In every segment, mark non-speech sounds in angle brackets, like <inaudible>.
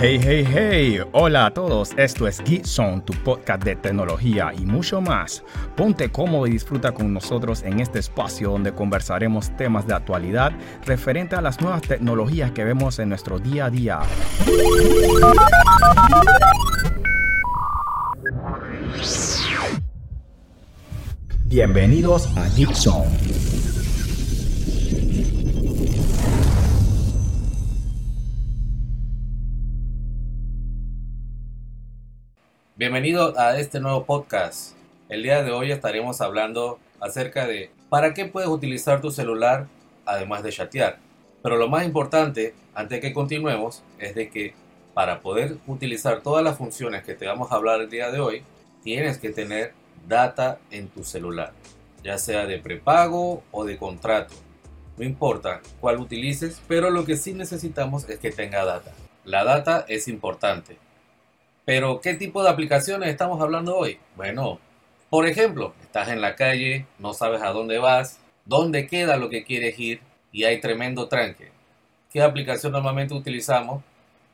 Hey, hey, hey, hola a todos, esto es Geek Zone, tu podcast de tecnología y mucho más. Ponte cómodo y disfruta con nosotros en este espacio donde conversaremos temas de actualidad referente a las nuevas tecnologías que vemos en nuestro día a día. Bienvenidos a Geek Bienvenido a este nuevo podcast. El día de hoy estaremos hablando acerca de para qué puedes utilizar tu celular además de chatear. Pero lo más importante, antes de que continuemos, es de que para poder utilizar todas las funciones que te vamos a hablar el día de hoy, tienes que tener data en tu celular, ya sea de prepago o de contrato. No importa cuál utilices, pero lo que sí necesitamos es que tenga data. La data es importante pero, ¿qué tipo de aplicaciones estamos hablando hoy? Bueno, por ejemplo, estás en la calle, no sabes a dónde vas, dónde queda lo que quieres ir y hay tremendo tranque. ¿Qué aplicación normalmente utilizamos?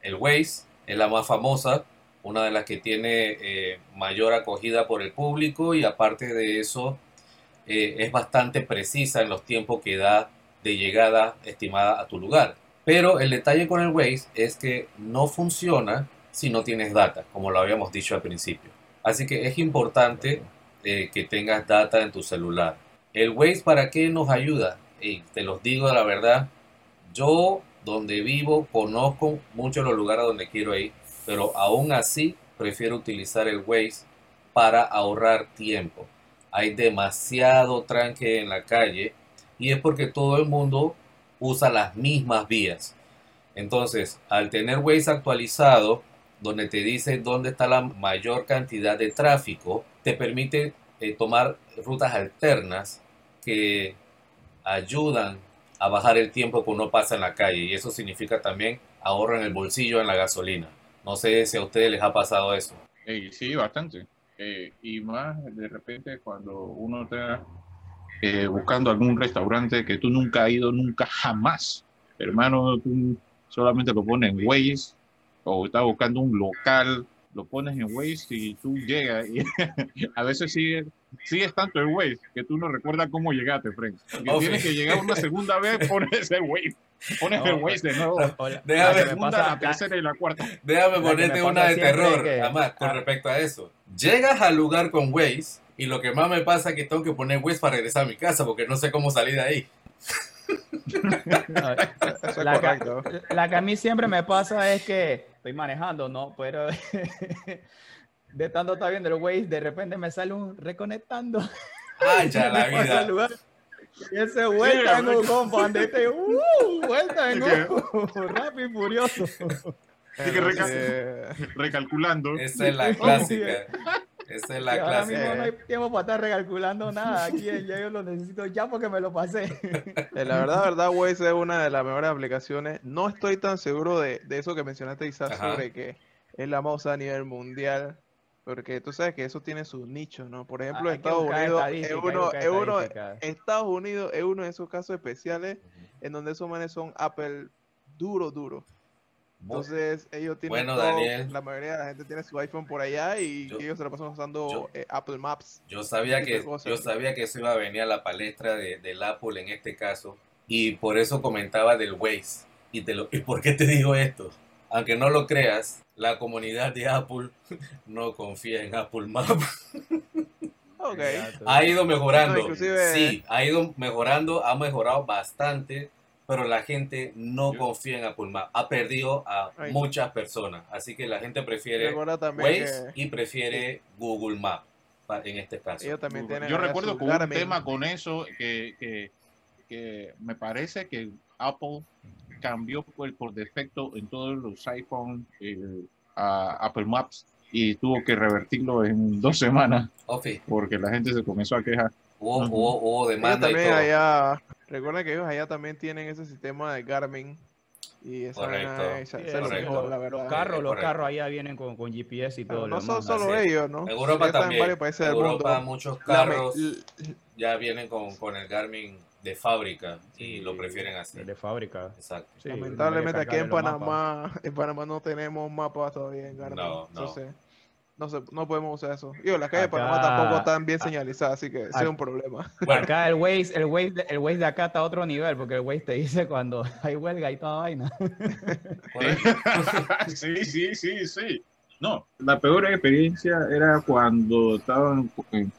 El Waze es la más famosa, una de las que tiene eh, mayor acogida por el público y aparte de eso eh, es bastante precisa en los tiempos que da de llegada estimada a tu lugar. Pero el detalle con el Waze es que no funciona si no tienes data, como lo habíamos dicho al principio. Así que es importante eh, que tengas data en tu celular. El Waze, ¿para qué nos ayuda? te los digo la verdad, yo donde vivo conozco muchos los lugares donde quiero ir, pero aún así prefiero utilizar el Waze para ahorrar tiempo. Hay demasiado tranque en la calle y es porque todo el mundo usa las mismas vías. Entonces, al tener Waze actualizado, donde te dice dónde está la mayor cantidad de tráfico, te permite eh, tomar rutas alternas que ayudan a bajar el tiempo que uno pasa en la calle y eso significa también ahorro en el bolsillo en la gasolina. No sé si a ustedes les ha pasado eso. sí, bastante. Eh, y más de repente cuando uno está eh, buscando algún restaurante que tú nunca has ido, nunca jamás, hermano, tú solamente lo pones en Waze o estás buscando un local, lo pones en Waze y tú llegas y <laughs> a veces sigue, sigues tanto el Waze que tú no recuerdas cómo llegaste, Frank. Y tienes que llegar una segunda vez, <laughs> pones el Waze. Pones el Waze de nuevo. Déjame, la segunda, la tercera y la cuarta. Déjame ponerte una de terror, además, con ah. respecto a eso. Llegas al lugar con Waze y lo que más me pasa es que tengo que poner Waze para regresar a mi casa porque no sé cómo salir de ahí <laughs> la, que, a mí siempre me pasa es que estoy manejando, ¿no? Pero <laughs> de tanto estar viendo el Waze, de repente me sale un reconectando. <laughs> Ay, ya <laughs> la vida. Y ese vuelta en un compa, este, uh, vuelta en un rápido y furioso. Eh, recalculando. Esa es la clásica. Esa es la clase. Ahora mismo no hay tiempo para estar recalculando nada. Aquí ya yo lo necesito ya porque me lo pasé. Eh, la verdad, verdad, Waze es una de las mejores aplicaciones. No estoy tan seguro de, de eso que mencionaste, Isaac, sobre que es la más a nivel mundial. Porque tú sabes que eso tiene su nicho, ¿no? Por ejemplo, Estados Unidos es uno, es uno, Estados Unidos es uno de esos casos especiales en donde esos manes son Apple duro, duro. Entonces ellos tienen bueno, Daniel, la mayoría de la gente tiene su iPhone por allá y ellos se lo pasan usando eh, Apple Maps. Yo sabía que yo sabía que eso iba a venir a la palestra de, del Apple en este caso y por eso comentaba del Waze. Y, te lo, ¿Y por qué te digo esto? Aunque no lo creas, la comunidad de Apple <laughs> no confía en Apple Maps. Okay. Ha ido mejorando. Sí, ha ido mejorando, ha mejorado bastante pero la gente no confía en Apple Maps. Ha perdido a muchas personas. Así que la gente prefiere Waze y prefiere Google Maps en este caso. Yo recuerdo que un tema con eso que, que, me parece que Apple cambió por, por defecto en todos los iPhone a Apple Maps y tuvo que revertirlo en dos semanas porque la gente se comenzó a quejar. Hubo, demanda y todo. Recuerda que ellos allá también tienen ese sistema de Garmin. Y esa correcto, la verdad. Los carros, los carros allá vienen con, con GPS y todo. No, son solo ellos, ¿no? Europa también. En varios países Europa, muchos carros ya vienen con, con el Garmin de fábrica y lo prefieren así. De fábrica. Exacto. Sí, Lamentablemente aquí en Panamá, en Panamá no tenemos mapas todavía en Garmin. No, no. Entonces, no, se, no podemos usar eso. Y las calles de Panamá tampoco están bien señalizadas, así que ese es un problema. Acá <laughs> el Waze, el, Waze, el Waze de acá está a otro nivel, porque el Waze te dice cuando <laughs> hay huelga y toda vaina. <laughs> sí, sí, sí, sí. No, la peor experiencia era cuando estaban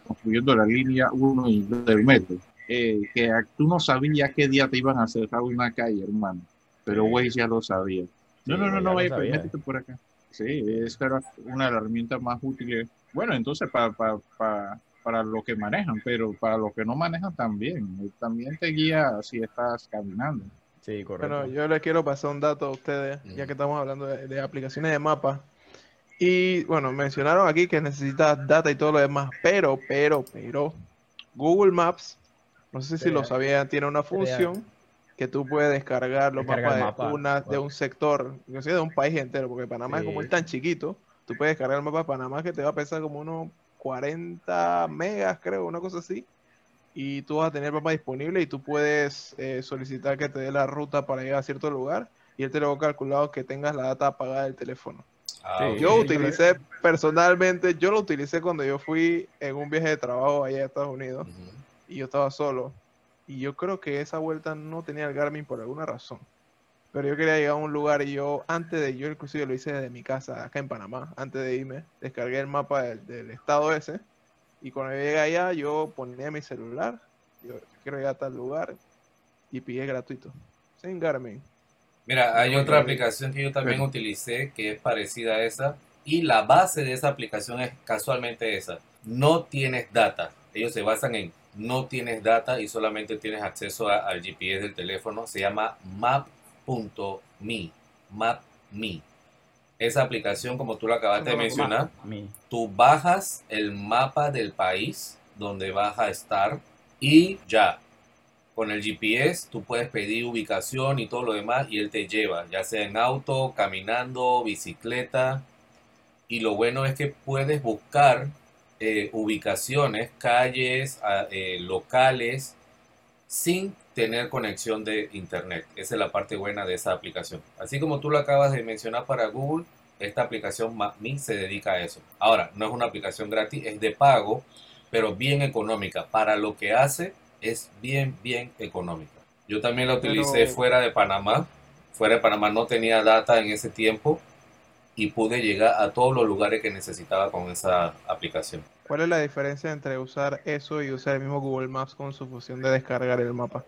construyendo la línea 1 y 2 del metro. Eh, que tú no sabías qué día te iban a cerrar una calle, hermano. Pero Waze ya lo sabía. No, no, no, no, vaya, métete por acá. Sí, esta era una de las herramientas más útiles. Bueno, entonces para, para, para, para los que manejan, pero para los que no manejan también. También te guía si estás caminando. Sí, correcto. Bueno, yo les quiero pasar un dato a ustedes, ya que estamos hablando de, aplicaciones de mapas. Y bueno, mencionaron aquí que necesitas data y todo lo demás, pero, pero, pero, Google Maps, no sé si lo sabían, tiene una función que tú puedes descargar los mapas de, una, de un sector, de un país entero, porque Panamá es como es tan chiquito, tú puedes descargar el mapa de Panamá que te va a pesar como unos 40 megas, creo, una cosa así, y tú vas a tener el mapa disponible y tú puedes eh, solicitar que te dé la ruta para llegar a cierto lugar y él te lo ha calculado que tengas la data apagada del teléfono. Ah, yo utilicé personalmente, yo lo utilicé cuando yo fui en un viaje de trabajo allá a Estados Unidos y yo estaba solo y yo creo que esa vuelta no tenía el Garmin por alguna razón. Pero yo quería llegar a un lugar y yo, antes de, yo inclusive lo hice desde mi casa, acá en Panamá, antes de irme, descargué el mapa del, estado ese. Y cuando llegué allá, yo ponía mi celular, yo quiero llegar a tal lugar, y pide gratuito, sin Garmin. Mira, hay otra aplicación que yo también utilicé que es parecida a esa, y la base de esa aplicación es casualmente esa. No tienes data. Ellos se basan en no tienes data y solamente tienes acceso al GPS del teléfono, se llama map.me. Map.me. Esa aplicación, como tú lo acabaste de mencionar, tú bajas el mapa del país donde vas a estar y ya. Con el GPS tú puedes pedir ubicación y todo lo demás y él te lleva, ya sea en auto, caminando, bicicleta. Y lo bueno es que puedes buscar eh, ubicaciones, calles, eh, locales, sin tener conexión de internet. Esa es la parte buena de esa aplicación. Así como tú lo acabas de mencionar para Google, esta aplicación MapMe se dedica a eso. Ahora, no es una aplicación gratis, es de pago, pero bien económica. Para lo que hace, es bien, bien económica. Yo también la utilicé fuera de Panamá. Fuera de Panamá no tenía data en ese tiempo y pude llegar a todos los lugares que necesitaba con esa aplicación. ¿Cuál es la diferencia entre usar eso y usar el mismo Google Maps con su función de descargar el mapa?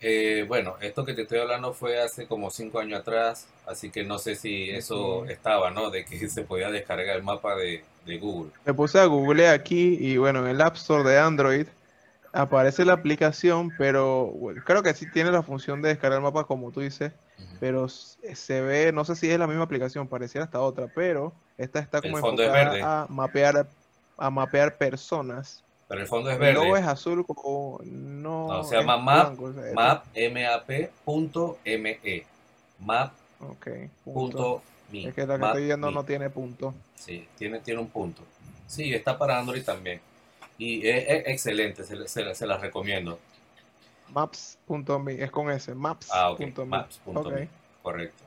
Eh, bueno, esto que te estoy hablando fue hace como cinco años atrás, así que no sé si eso estaba, ¿no? De que <laughs> se podía descargar el mapa de, Google. Me puse a Google aquí y bueno, en el App Store de Android aparece la aplicación, pero creo que sí tiene la función de descargar el mapa como tú dices, pero se ve, no sé si es la misma aplicación, pareciera hasta otra, pero esta está como enfocada a mapear a mapear personas. Pero el fondo es verde. El es azul como no. no se llama map, map, M-A-P, punto M-E. Map. Okay, punto. Es que la que estoy viendo no tiene punto. Sí, tiene, tiene un punto. Sí, está para Android también. Y es, excelente, se, se, se, la recomiendo. Maps.me, es con ese, maps. Ah, maps.me, correcto.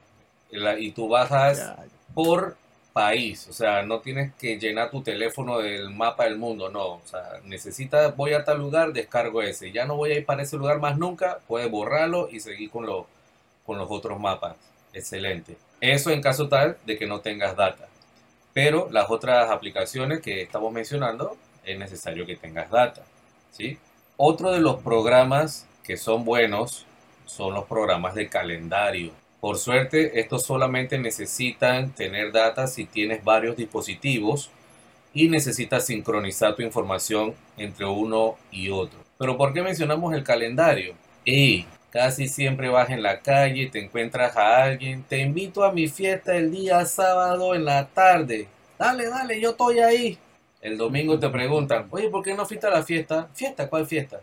Y, tú bajas por país, o sea, no tienes que llenar tu teléfono del mapa del mundo, no, o sea, necesitas, voy a tal lugar, descargo ese, ya no voy a ir para ese lugar más nunca, puedes borrarlo y seguir con, lo, con los otros mapas, excelente. Eso en caso tal de que no tengas data, pero las otras aplicaciones que estamos mencionando es necesario que tengas data, ¿sí? Otro de los programas que son buenos son los programas de calendario. Por suerte, estos solamente necesitan tener data si tienes varios dispositivos y necesitas sincronizar tu información entre uno y otro. Pero ¿por qué mencionamos el calendario? Y casi siempre vas en la calle, te encuentras a alguien, te invito a mi fiesta el día sábado en la tarde. Dale, dale, yo estoy ahí. El domingo te preguntan, oye, ¿por qué no fuiste a la fiesta? ¿Fiesta? ¿Cuál fiesta?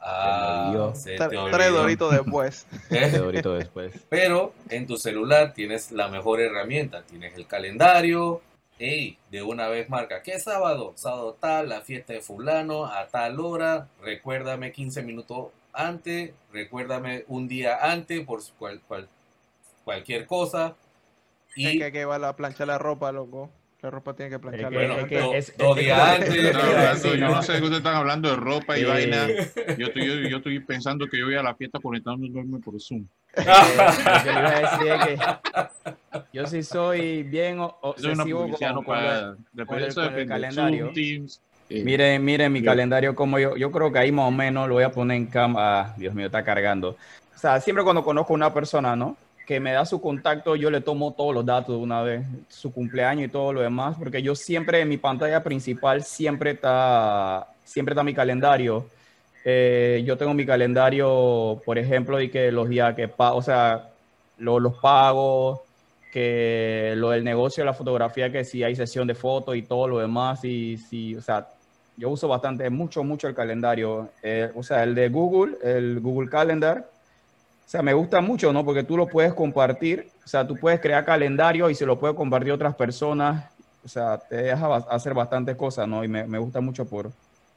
Ah, <laughs> Tres doritos después. ¿Eh? después. Pero en tu celular tienes la mejor herramienta. Tienes el calendario. Y de una vez marca, ¿qué sábado? Sábado tal, la fiesta de fulano, a tal hora. Recuérdame 15 minutos antes, recuérdame un día antes por cual, cual, cualquier cosa. Y es que hay que va a planchar la ropa, loco. La ropa tiene que planchar. Bueno, dos días antes. yo no sé que ustedes están hablando de ropa y vaina. Yo estoy, yo, yo, estoy pensando que yo voy a la fiesta conectándome por Zoom. Eh, lo que iba a decir es que yo sí soy bien obsesivo con, con, el, con el calendario. Teams, eh, miren, miren mi calendario como yo, yo creo que ahí más o menos lo voy a poner en cama. Ah, Dios mío, está cargando. O sea, siempre cuando conozco a una persona, ¿no? Que me da su contacto, yo le tomo todos los datos de una vez, su cumpleaños y todo lo demás, porque yo siempre en mi pantalla principal siempre está, siempre está mi calendario. Eh, yo tengo mi calendario, por ejemplo, y que los días que o sea, los pagos, que lo del negocio la fotografía, que si hay sesión de fotos y todo lo demás, y si, o sea, yo uso bastante, mucho, mucho el calendario. Eh, o sea, el de Google, el Google Calendar. O sea, me gusta mucho, ¿no? Porque tú lo puedes compartir. O sea, tú puedes crear calendario y se lo puedes compartir a otras personas. O sea, te deja hacer bastantes cosas, ¿no? Y me, gusta mucho por,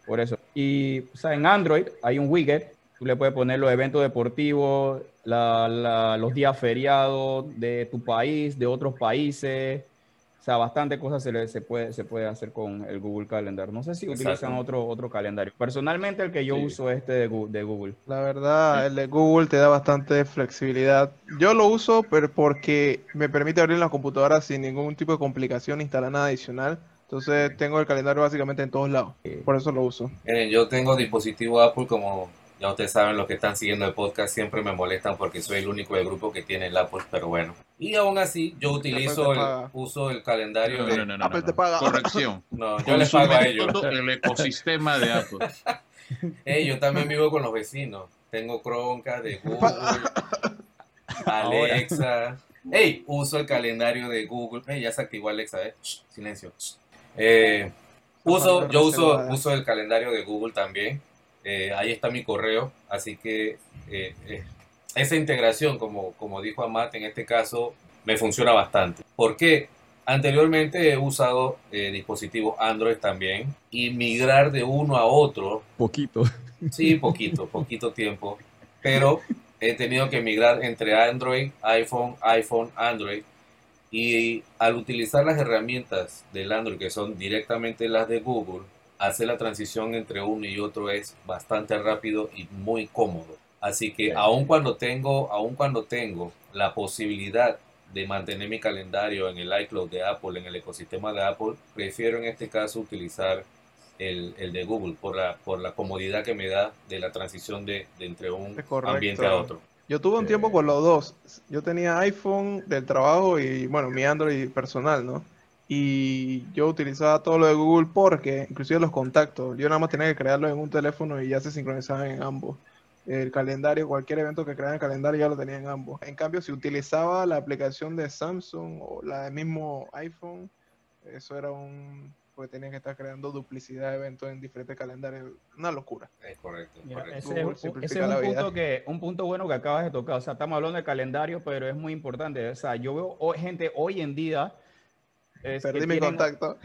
por eso. Y, o sea, en Android hay un widget. Tú le puedes poner los eventos deportivos, los días feriados de tu país, de otros países. O sea, bastante cosas se, se, puede, se puede hacer con el Google Calendar. No sé si utilizan otro, otro calendario. Personalmente, el que yo uso es este de, de, Google. La verdad, el de Google te da bastante flexibilidad. Yo lo uso pero porque me permite abrir la computadora sin ningún tipo de complicación, instalar nada adicional. Entonces, tengo el calendario básicamente en todos lados. Por eso lo uso. Miren, yo tengo dispositivo Apple como ya ustedes saben, los que están siguiendo el podcast siempre me molestan porque soy el único del grupo que tiene el Apple, pero bueno. Y aún así, yo utilizo el, uso el calendario de... Apple te paga. Corrección. <laughs> No, yo les pago a ellos. Todo el ecosistema de Apple. <laughs> hey, yo también vivo con los vecinos. Tengo Chromecast de <laughs> Google, Alexa. Hey, uso el calendario de Google. Hey, ya se activó Alexa, eh. silencio. Eh, uso, yo uso, uso el calendario de Google también eh, ahí está mi correo, así que eh, eh, esa integración, como, como dijo Amat en este caso, me funciona bastante. porque Anteriormente he usado dispositivos Android también y migrar de uno a otro. Poquito. Sí, poquito, <laughs> poquito tiempo. Pero he tenido que migrar entre Android, iPhone, iPhone, Android. Y al utilizar las herramientas del Android, que son directamente las de Google, hacer la transición entre uno y otro es bastante rápido y muy cómodo. Así que aun cuando tengo, aun cuando tengo la posibilidad de mantener mi calendario en el iCloud de Apple, en el ecosistema de Apple, prefiero en este caso utilizar el, de Google por la, por la comodidad que me da de la transición de, entre un ambiente a otro. Yo tuve un tiempo con los dos. Yo tenía iPhone del trabajo y, bueno, mi Android personal, ¿no? Y yo utilizaba todo lo de Google porque inclusive los contactos, yo nada más tenía que crearlo en un teléfono y ya se sincronizaban en ambos. El calendario, cualquier evento que creara en el calendario ya lo tenía en ambos. En cambio, si utilizaba la aplicación de Samsung o la del mismo iPhone, eso era un porque tenía que estar creando duplicidad de eventos en diferentes calendarios. Una locura. Es correcto. Ese, es, un, punto que, un punto bueno que acabas de tocar. O sea, estamos hablando de calendario, pero es muy importante. O sea, yo veo gente hoy en día Perdí mi contacto.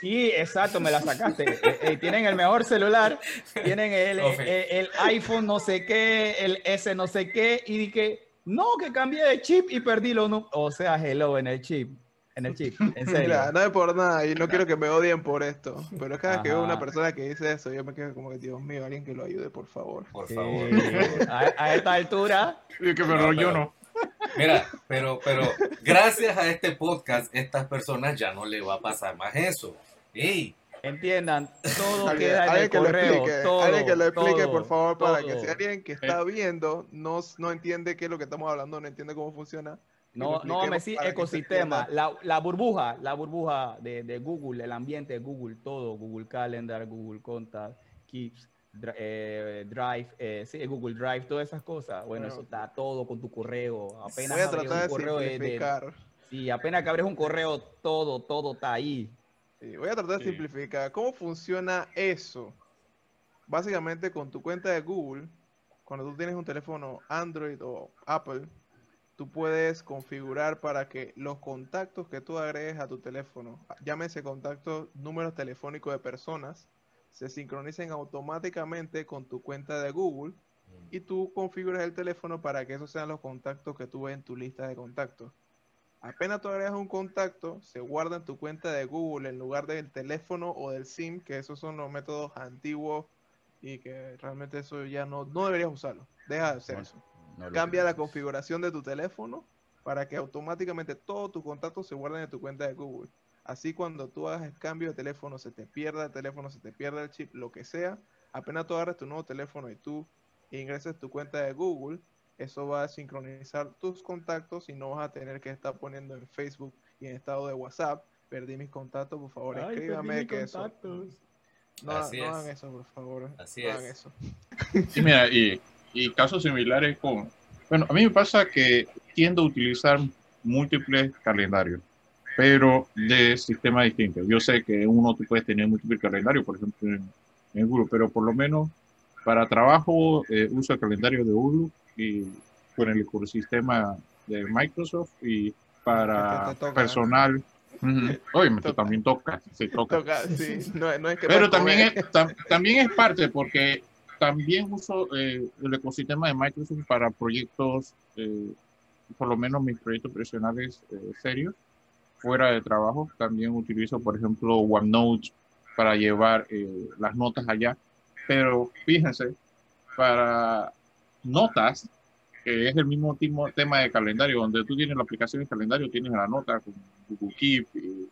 Sí, exacto, me la sacaste. <laughs> Eh, eh, tienen el mejor celular, tienen el, el, iPhone no sé qué, el S no sé qué, y dije, no, que cambié de chip y perdí lo no. O sea, hello en el chip. En el chip, en <laughs> serio. Mira, no es por nada y no quiero que me odien por esto. Pero cada que veo una persona que dice eso, yo me quedo como que, Dios mío, alguien que lo ayude, por favor. Por favor. A, esta altura. Y que me yo no. Mira, pero, pero gracias a este podcast, estas personas ya no le va a pasar más eso. ¡Ey! Entiendan, todo queda en el que correo. todo, alguien que lo explique, por favor, para que si alguien que está viendo no, no entiende qué es lo que estamos hablando, no entiende cómo funciona. No, no, me sí, ecosistema, la, la, burbuja, la burbuja de, de, Google, el ambiente de Google, todo, Google Calendar, Google Contact, Keeps, eh, Drive, eh, sí, Google Drive, todas esas cosas. Bueno, eso está todo con tu correo. Apenas abres un correo de, sí, apenas que abres un correo, todo, todo está ahí. voy a tratar de simplificar. ¿Cómo funciona eso? Básicamente con tu cuenta de Google, cuando tú tienes un teléfono Android o Apple, tú puedes configurar para que los contactos que tú agregues a tu teléfono, llámese contactos, números telefónicos de personas, se sincronicen automáticamente con tu cuenta de Google y tú configuras el teléfono para que esos sean los contactos que tú ves en tu lista de contactos. Apenas tú agregas un contacto, se guarda en tu cuenta de Google en lugar del teléfono o del SIM, que esos son los métodos antiguos y que realmente eso ya no, no deberías usarlo. Deja de hacer eso. Cambia la configuración de tu teléfono para que automáticamente todos tus contactos se guarden en tu cuenta de Google. Así cuando tú hagas el cambio de teléfono, se te pierda el teléfono, se te pierda el chip, lo que sea, apenas tú agarres tu nuevo teléfono y tú ingreses tu cuenta de Google, eso va a sincronizar tus contactos y no vas a tener que estar poniendo en Facebook y en estado de WhatsApp, perdí mis contactos, por favor, escríbame que eso. No, hagan eso, por favor. Así no es. Hagan eso. Sí, mira, y, y casos similares con... Bueno, a mí me pasa que tiendo a utilizar múltiples calendarios, pero de sistemas distintos. Yo sé que uno tú puedes tener múltiples calendarios, por ejemplo, en, en Google, pero por lo menos para trabajo eh, uso el calendario de Google y con el ecosistema de Microsoft y para personal. Oye, también toca, se toca. Pero también es, también es parte porque también uso eh, el ecosistema de Microsoft para proyectos, eh, por lo menos mis proyectos profesionales serios, fuera de trabajo. También utilizo, por ejemplo, OneNote para llevar las notas allá pero fíjense, para notas, que es el mismo tema de calendario, donde tú tienes la aplicación de calendario, tienes la nota con Google Keep, y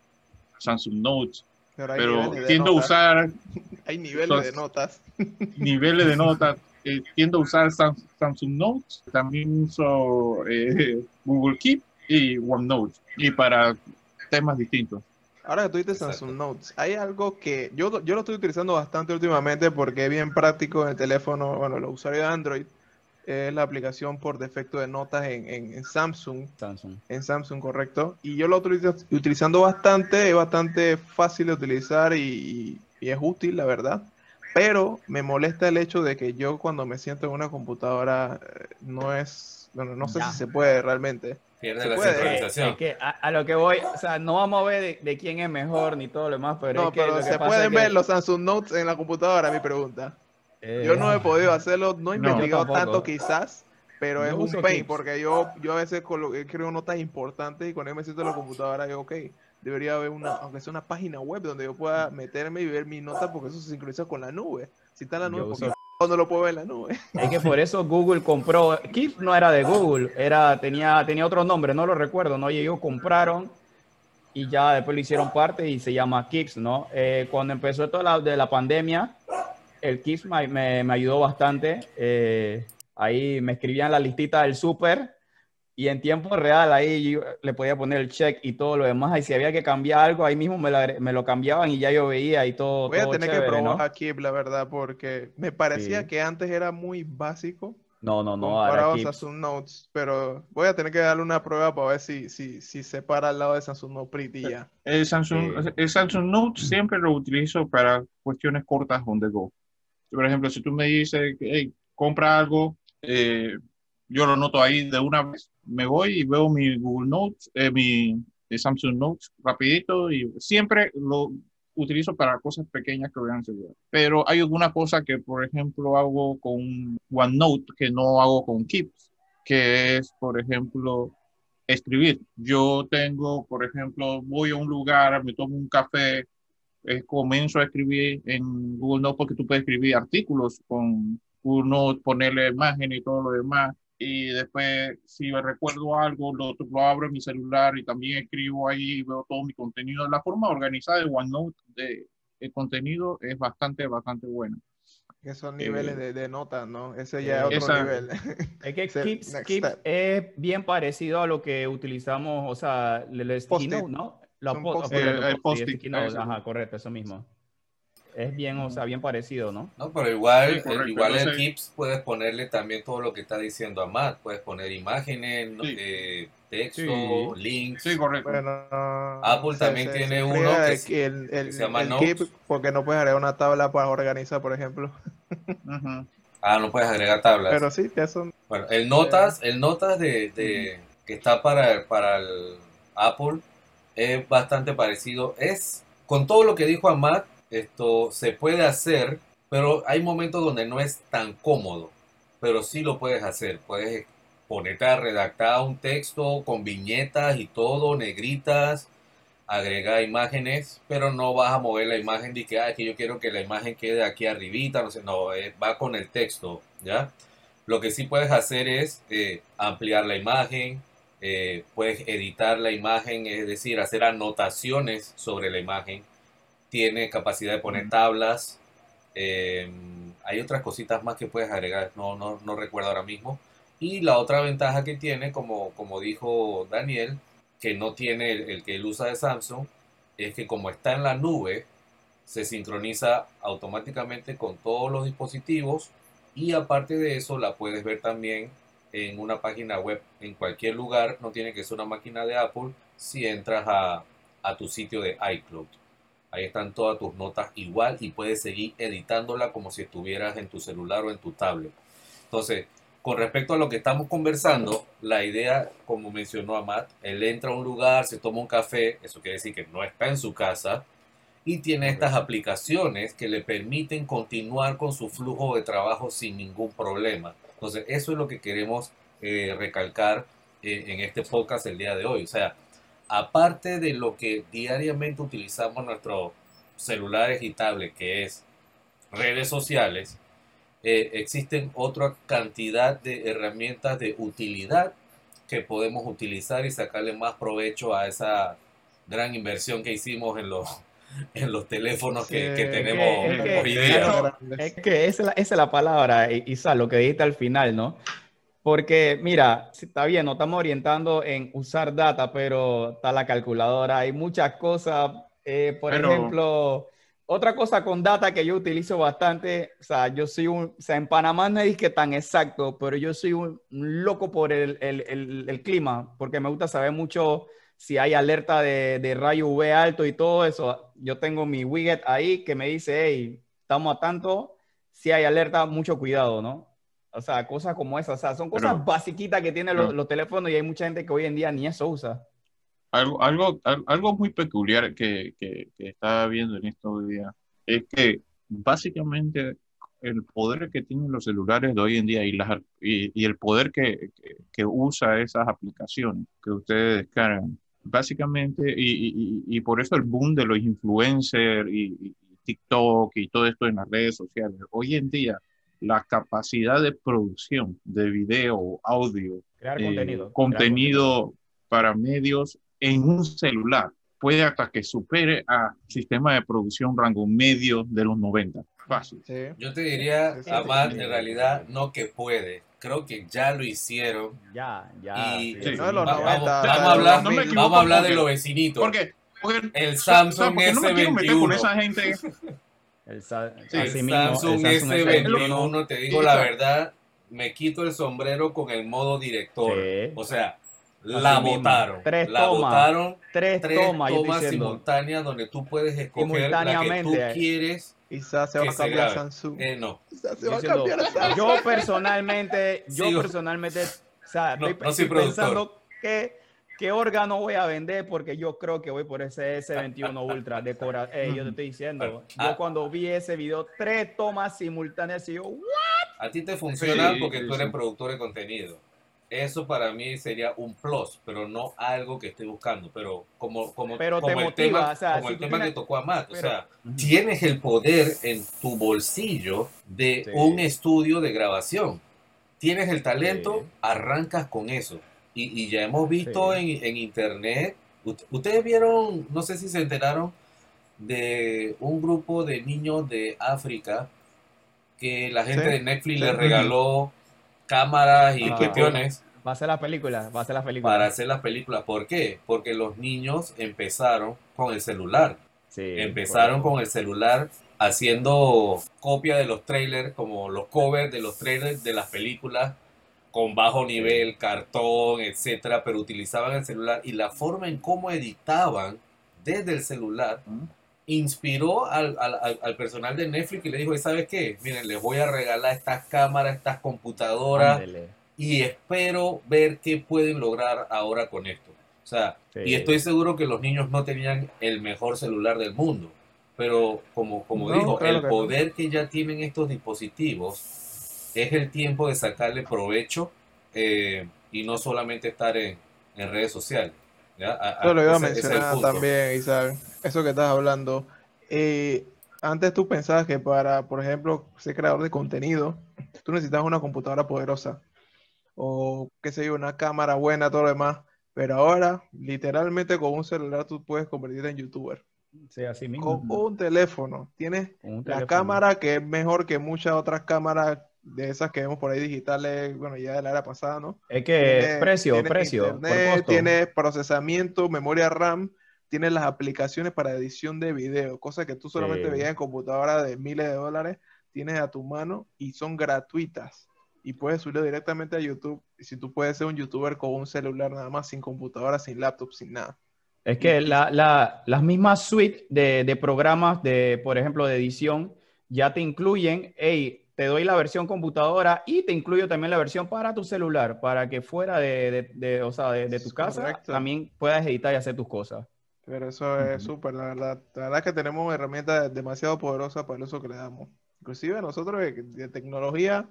Samsung Notes, pero, tiendo a usar... <laughs> Hay niveles de notas. <laughs> Niveles de notas. Eh, tiendo a usar Samsung Notes, también uso eh, Google Keep y OneNote, y para temas distintos. Ahora que tú dices Samsung Notes, hay algo que yo, yo lo estoy utilizando bastante últimamente porque es bien práctico en el teléfono, bueno, los usuarios de Android, es la aplicación por defecto de notas en, en, Samsung. Samsung. En Samsung, correcto. Y yo lo estoy utilizando bastante, es bastante fácil de utilizar y, y, es útil, la verdad. Pero me molesta el hecho de que yo cuando me siento en una computadora eh, no es, bueno, no sé si se puede realmente. Pierde la sincronización. que a, lo que voy, o sea, no vamos a ver de, quién es mejor ni todo lo demás, pero no, es que pero se pueden ver los Samsung Notes en la computadora, mi pregunta. yo no he podido hacerlo, no he investigado tanto quizás, pero es un pain, porque yo, yo a veces creo notas importantes y cuando yo me siento en la computadora, yo, ok, debería haber una, aunque sea una página web donde yo pueda meterme y ver mis notas porque eso se sincroniza con la nube. Si está en la nube, porque cuando lo puedo ver en la nube. Es que por <laughs> eso Google compró, Keep no era de Google, era, tenía, tenía otro nombre, no lo recuerdo, ¿no? Y ellos compraron y ya después lo hicieron parte y se llama Keeps, ¿no? Eh, cuando empezó toda la, de la pandemia, el Keeps me, me, ayudó bastante. Eh, ahí me escribían la listita del súper y en tiempo real ahí yo le podía poner el check y todo lo demás. Y si había que cambiar algo, ahí mismo me, me lo cambiaban y ya yo veía y todo. Voy a tener que probar aquí, la verdad, porque me parecía que antes era muy básico. No, no, no. Comparado a Samsung Notes, pero voy a tener que darle una prueba para ver si, si, si se para al lado de Samsung Note Pretty ya. El Samsung, el Samsung Note siempre lo utilizo para cuestiones cortas on the go. Por ejemplo, si tú me dices, hey, compra algo, eh, yo lo noto ahí de una vez. Me voy y veo mi Google Notes, eh, mi Samsung Notes rapidito y siempre lo utilizo para cosas pequeñas que vean seguir. Pero hay alguna cosa que, por ejemplo, hago con OneNote que no hago con Keep, que es, por ejemplo, escribir. Yo tengo, por ejemplo, voy a un lugar, me tomo un café, eh, comienzo a escribir en Google Notes porque tú puedes escribir artículos con Google Notes, ponerle imagen y todo lo demás y después si me recuerdo algo lo, lo, abro en mi celular y también escribo ahí y veo todo mi contenido. La forma organizada de OneNote de el contenido es bastante, bastante buena. Esos niveles eh, de, notas, ¿no? Ese ya es otro nivel. <laughs> Es que <laughs> Keep, es bien parecido a lo que utilizamos, o sea, el sticky note, ¿no? post, el, post, Ajá, correcto, eso mismo es bien, o sea, bien parecido, ¿no? No, pero igual, igual en Tips puedes ponerle también todo lo que está diciendo Amat. Puedes poner imágenes, eh, texto, links. Sí, correcto. Apple también tiene uno que, se llama Notes. porque no puedes agregar una tabla para organizar, por ejemplo. Ah, no puedes agregar tablas. Pero sí, eso. Bueno, el Notas, el Notas de, de que está para, para el Apple es bastante parecido. Es, con todo lo que dijo Amat, esto se puede hacer, pero hay momentos donde no es tan cómodo. pero sí lo puedes hacer. Puedes ponerte a redactar un texto con viñetas y todo, negritas, agregar imágenes, pero no vas a mover la imagen de que, que yo quiero que la imagen quede aquí arribita, no sé, no, eh, va con el texto, ¿ya? Lo que sí puedes hacer es eh, ampliar la imagen, eh, puedes editar la imagen, es decir, hacer anotaciones sobre la imagen, tiene capacidad de poner tablas, hay otras cositas más que puedes agregar, no, no, no recuerdo ahora mismo. Y la otra ventaja que tiene, como, como dijo Daniel, que no tiene el, que él usa de Samsung es que como está en la nube, se sincroniza automáticamente con todos los dispositivos y aparte de eso la puedes ver también en una página web en cualquier lugar, no tiene que ser una máquina de Apple si entras a, a tu sitio de iCloud. Ahí están todas tus notas igual y puedes seguir editándola como si estuvieras en tu celular o en tu tablet. Entonces, con respecto a lo que estamos conversando, la idea, como mencionó Amat, él entra a un lugar, se toma un café, eso quiere decir que no está en su casa, y tiene estas aplicaciones que le permiten continuar con su flujo de trabajo sin ningún problema. Entonces, eso es lo que queremos eh, recalcar eh, en este podcast el día de hoy. O sea, aparte de lo que diariamente utilizamos nuestros celulares y tablets, que es redes sociales, eh, existen otra cantidad de herramientas de utilidad que podemos utilizar y sacarle más provecho a esa gran inversión que hicimos en los, <laughs> en los teléfonos que, tenemos hoy día. Es que esa es la, palabra, Isa, lo que dijiste al final, ¿no? Porque, mira, está bien, no estamos orientando en usar data, pero está la calculadora, hay muchas cosas. Eh, por ejemplo, otra cosa con data que yo utilizo bastante, o sea, yo soy un, o sea, en Panamá no es que tan exacto, pero yo soy un, loco por el, el, el, clima, porque me gusta saber mucho si hay alerta de, de, rayo UV alto y todo eso. Yo tengo mi widget ahí que me dice, hey, estamos a tanto, si hay alerta, mucho cuidado, ¿no? O sea, cosas como esas, o sea, son cosas basiquitas que tienen los, los teléfonos y hay mucha gente que hoy en día ni eso usa algo, algo, algo muy peculiar que, que, estaba viendo en estos días es que básicamente el poder que tienen los celulares de hoy en día y, las, y, el poder que, que, usa esas aplicaciones que ustedes descargan, básicamente, y, y, por eso el boom de los influencers y, TikTok y todo esto en las redes sociales. Hoy en día, la capacidad de producción de video, audio, crear contenido, eh, contenido para medios en un celular puede hasta que supere a sistema de producción rango medio de los 90. Fácil. Yo te diría, Amad, en realidad no que puede. Creo que ya lo hicieron. Ya, ya. Y vamos, a hablar, vamos a hablar de los vecinitos. Porque, porque el Samsung S21. con esa gente. <laughs> El, Samsung, S21, te digo la verdad, me quito el sombrero con el modo director. O sea, la votaron. Tres la tomas. votaron. Tres, tomas, simultáneas donde tú puedes escoger la que tú quieres. Quizás se va a cambiar Samsung. Eh, no. se va a cambiar Samsung. Yo personalmente, yo personalmente, o sea, no, estoy, pensando que qué órgano voy a vender porque yo creo que voy por ese S21 Ultra de Cora. yo te estoy diciendo, yo ah. cuando vi ese video, tres tomas simultáneas y yo, ¿what? A ti te funciona porque tú eres productor de contenido. Eso para mí sería un plus, pero no algo que estoy buscando. Pero como, como, como el tema, como el tema que tocó a Matt, o sea, tienes el poder en tu bolsillo de un estudio de grabación. Tienes el talento, arrancas con eso. Y, y ya hemos visto en, en, internet, ustedes vieron, no sé si se enteraron, de un grupo de niños de África que la gente de Netflix les regaló cámaras y cuestiones. Va a ser la película, va a ser la película. Para hacer las películas. ¿Por qué? Porque los niños empezaron con el celular. empezaron con el celular haciendo copia de los trailers, como los covers de los trailers de las películas, con bajo nivel, cartón, etcétera, pero utilizaban el celular y la forma en cómo editaban desde el celular inspiró al, personal de Netflix y le dijo, ¿sabes qué? Miren, les voy a regalar estas cámaras, estas computadoras y espero ver qué pueden lograr ahora con esto. O sea, y estoy seguro que los niños no tenían el mejor celular del mundo, pero como, como dijo, el poder que ya tienen estos dispositivos es el tiempo de sacarle provecho eh, y no solamente estar en, en redes sociales. ¿ya? lo iba a mencionar también, Isaac, eso que estás hablando. Eh, antes tú pensabas que para, por ejemplo, ser creador de contenido, tú necesitabas una computadora poderosa o qué sé yo, una cámara buena, todo lo demás. Pero ahora, literalmente con un celular tú puedes convertirte en youtuber. Sí, así mismo. Con un teléfono. Tienes la cámara que es mejor que muchas otras cámaras de esas que vemos por ahí digitales, bueno, ya de la era pasada, ¿no? Es que precio, precio. Tiene procesamiento, memoria RAM, tiene las aplicaciones para edición de video, cosas que tú solamente veías en computadora de miles de dólares, tienes a tu mano y son gratuitas. Y puedes subirlo directamente a YouTube. Y si tú puedes ser un youtuber con un celular nada más, sin computadora, sin laptop, sin nada. Es que la, la, las mismas suites de, de, programas, de, por ejemplo, de edición, ya te incluyen, hey, te doy la versión computadora y te incluyo también la versión para tu celular, para que fuera de, de, o sea, de, tu casa también puedas editar y hacer tus cosas. Pero eso es súper, la verdad. La verdad es que tenemos herramientas demasiado poderosas para el uso que le damos. Inclusive nosotros de, tecnología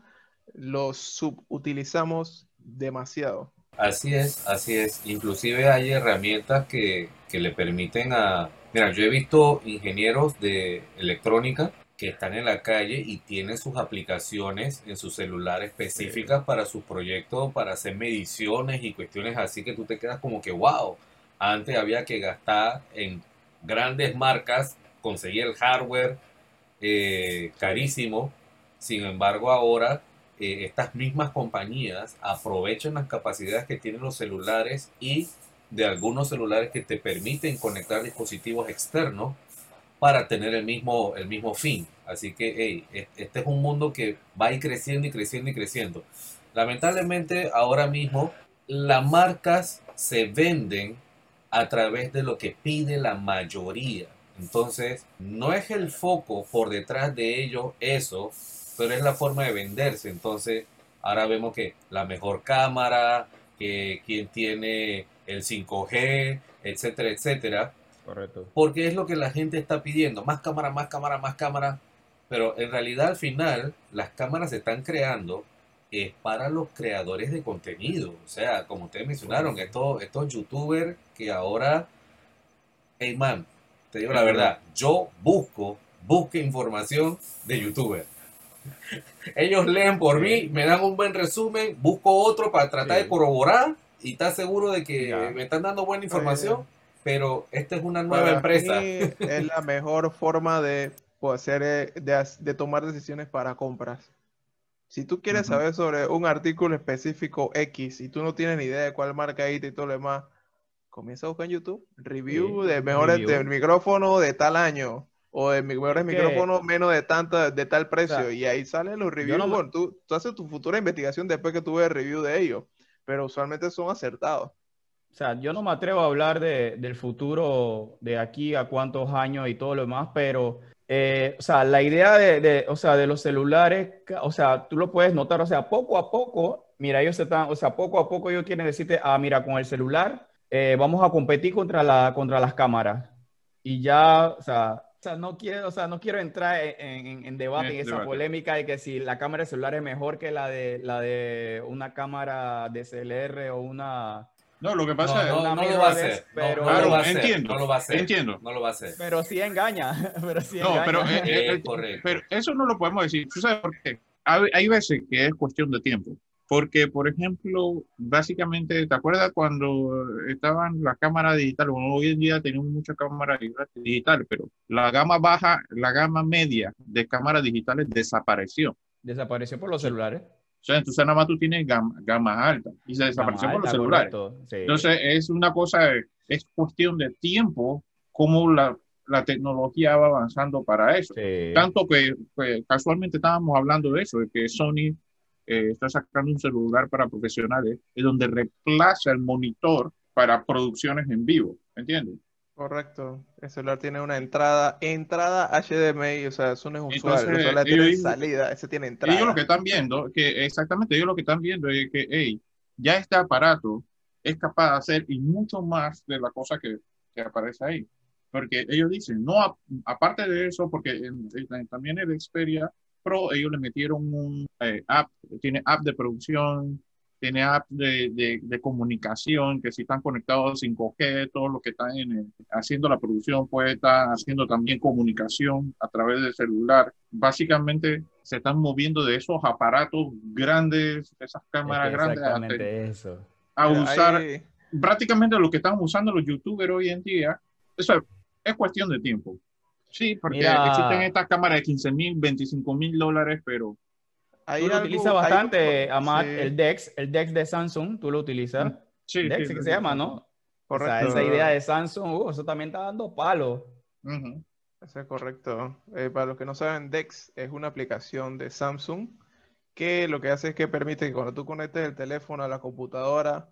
los subutilizamos demasiado. Así es, así es. Inclusive hay herramientas que, que le permiten a... Mira, yo he visto ingenieros de electrónica que están en la calle y tienen sus aplicaciones en su celular específicas para sus proyectos, para hacer mediciones y cuestiones así que tú te quedas como que, wow, antes había que gastar en grandes marcas, conseguir el hardware eh, carísimo, sin embargo ahora eh, estas mismas compañías aprovechan las capacidades que tienen los celulares y de algunos celulares que te permiten conectar dispositivos externos para tener el mismo, el mismo fin. Así que, este es un mundo que va a ir creciendo y creciendo y creciendo. Lamentablemente, ahora mismo, las marcas se venden a través de lo que pide la mayoría. Entonces, no es el foco por detrás de ello eso, pero es la forma de venderse. Entonces, ahora vemos que la mejor cámara, que quien tiene el 5G, etcétera, etcétera. Correcto. Porque es lo que la gente está pidiendo, más cámara, más cámara, más cámara. Pero en realidad al final las cámaras se están creando es para los creadores de contenido. O sea, como ustedes mencionaron, estos, estos youtubers que ahora, hey man, te digo la verdad, yo busco, busco información de youtubers. Ellos leen por mí, me dan un buen resumen, busco otro para tratar de corroborar y estar seguro de que me están dando buena información pero esta es una nueva empresa. es la mejor forma de, hacer, eh, de, tomar decisiones para compras. Si tú quieres saber sobre un artículo específico X y tú no tienes ni idea de cuál marca ahí y todo lo demás, comienza a buscar en YouTube review de mejores micrófono de tal año o de mejores micrófonos menos de tanto de tal precio y ahí salen los reviews. tú, tú haces tu futura investigación después que tú ves el review de ellos, pero usualmente son acertados. O sea, yo no me atrevo a hablar de, del futuro de aquí a cuántos años y todo lo demás, pero, eh, o sea, la idea de, o sea, de los celulares, o sea, tú lo puedes notar, o sea, poco a poco, mira, ellos están, o sea, poco a poco ellos quieren decirte, ah, mira, con el celular eh, vamos a competir contra, la, contra las cámaras. Y ya, o sea, o sea, no quiero, o sea, no quiero entrar en, en, debate, en esa polémica de que si la cámara de celular es mejor que la de, la de una cámara DSLR o una, no, lo que pasa es no, no, lo va a hacer. Pero, no, lo va a hacer, entiendo. No lo va a hacer. Entiendo. No lo va a hacer. Pero sí engaña. <laughs> Pero sí no, engaña. Pero, eh, eh, eh, pero eso no lo podemos decir. ¿Tú sabes por qué? Hay, hay veces que es cuestión de tiempo. Porque, por ejemplo, básicamente, ¿te acuerdas cuando estaban las cámaras digitales? Bueno, hoy en día tenemos muchas cámaras digitales, pero la gama baja, la gama media de cámaras digitales desapareció. Desapareció por los celulares. Sea, entonces nada más tú tienes gama, alta y se desapareció por los celulares. Entonces es una cosa, es cuestión de tiempo cómo la, la tecnología va avanzando para eso. Tanto que pues, casualmente estábamos hablando de eso, de que Sony eh, está sacando un celular para profesionales, es donde reemplaza el monitor para producciones en vivo, ¿entiendes? Correcto. El celular tiene una entrada, entrada HDMI, o sea, eso no es usual. el celular tiene salida, ese tiene entrada. Ellos lo que están viendo, que exactamente ellos lo que están viendo es que, hey, ya este aparato es capaz de hacer y mucho más de la cosa que, que aparece ahí. Porque ellos dicen, no, aparte de eso, porque también el Xperia Pro, ellos le metieron un eh, app, tiene app de producción, tiene app de, de, comunicación, que si están conectados 5G, todo lo que están haciendo la producción puede estar haciendo también comunicación a través del celular. Básicamente se están moviendo de esos aparatos grandes, esas cámaras grandes, a, usar prácticamente lo que están usando los youtubers hoy en día. Eso es, cuestión de tiempo. Sí, porque existen estas cámaras de 15 mil, 25 mil dólares, pero Ahí tú lo utilizas bastante, Amat, el DeX, el DeX de Samsung, tú lo utilizas. Sí, DeX que se llama, ¿no? Correcto. esa idea de Samsung, uh, eso también está dando palo. Eso es correcto. Eh, para los que no saben, DeX es una aplicación de Samsung que lo que hace es que permite que cuando tú conectes el teléfono a la computadora,